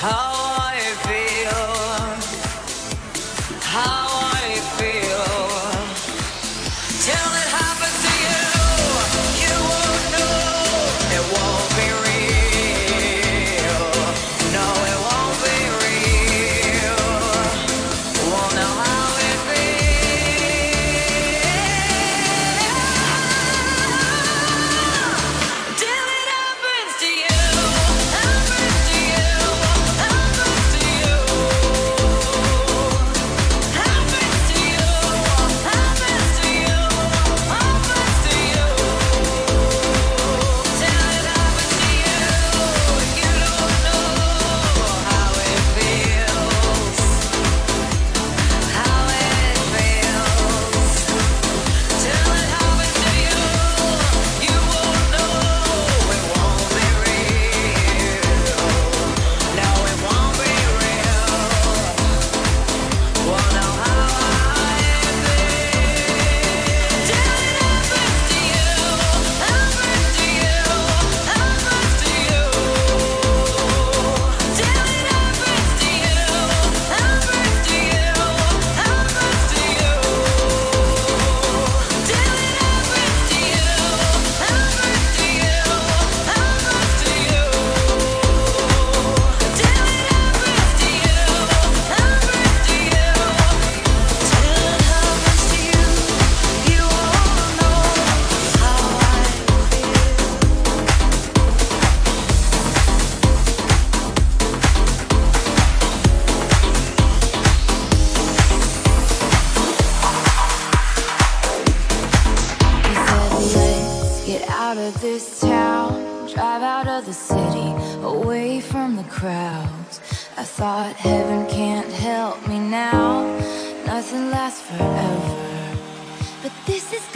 How. this town, drive out of the city, away from the crowds. I thought heaven can't help me now, nothing lasts forever. But this is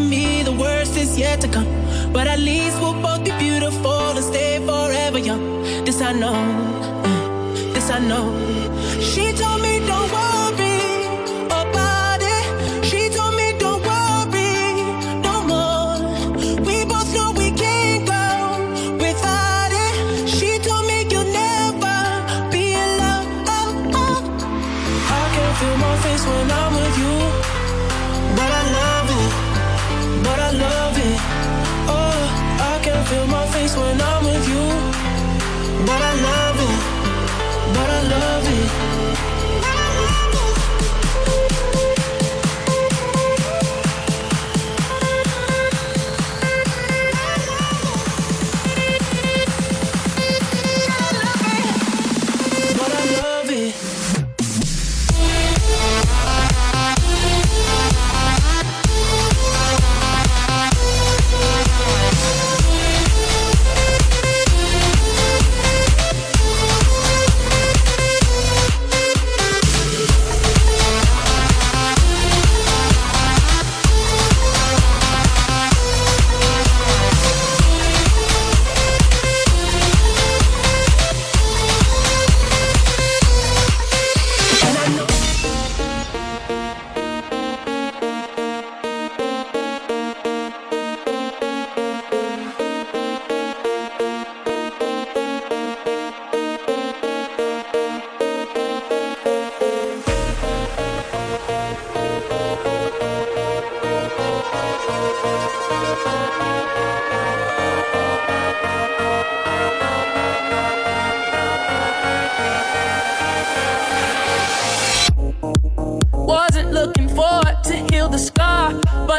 me, the worst is yet to come. But at least we'll both be beautiful and stay forever young. This I know, this I know. She told me.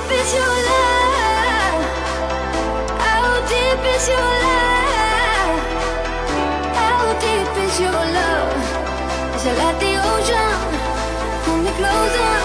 deep is your love? How deep is your love? How deep is your love? The ocean? Pull me closer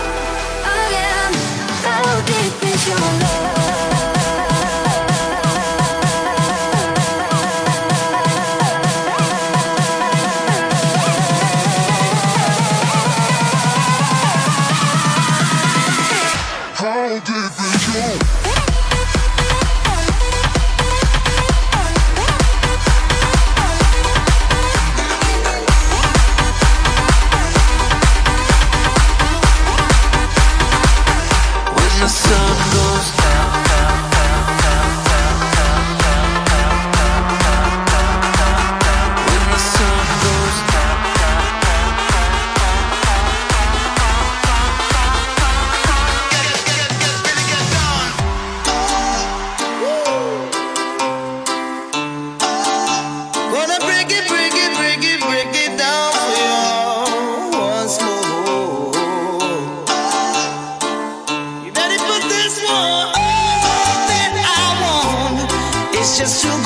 It's just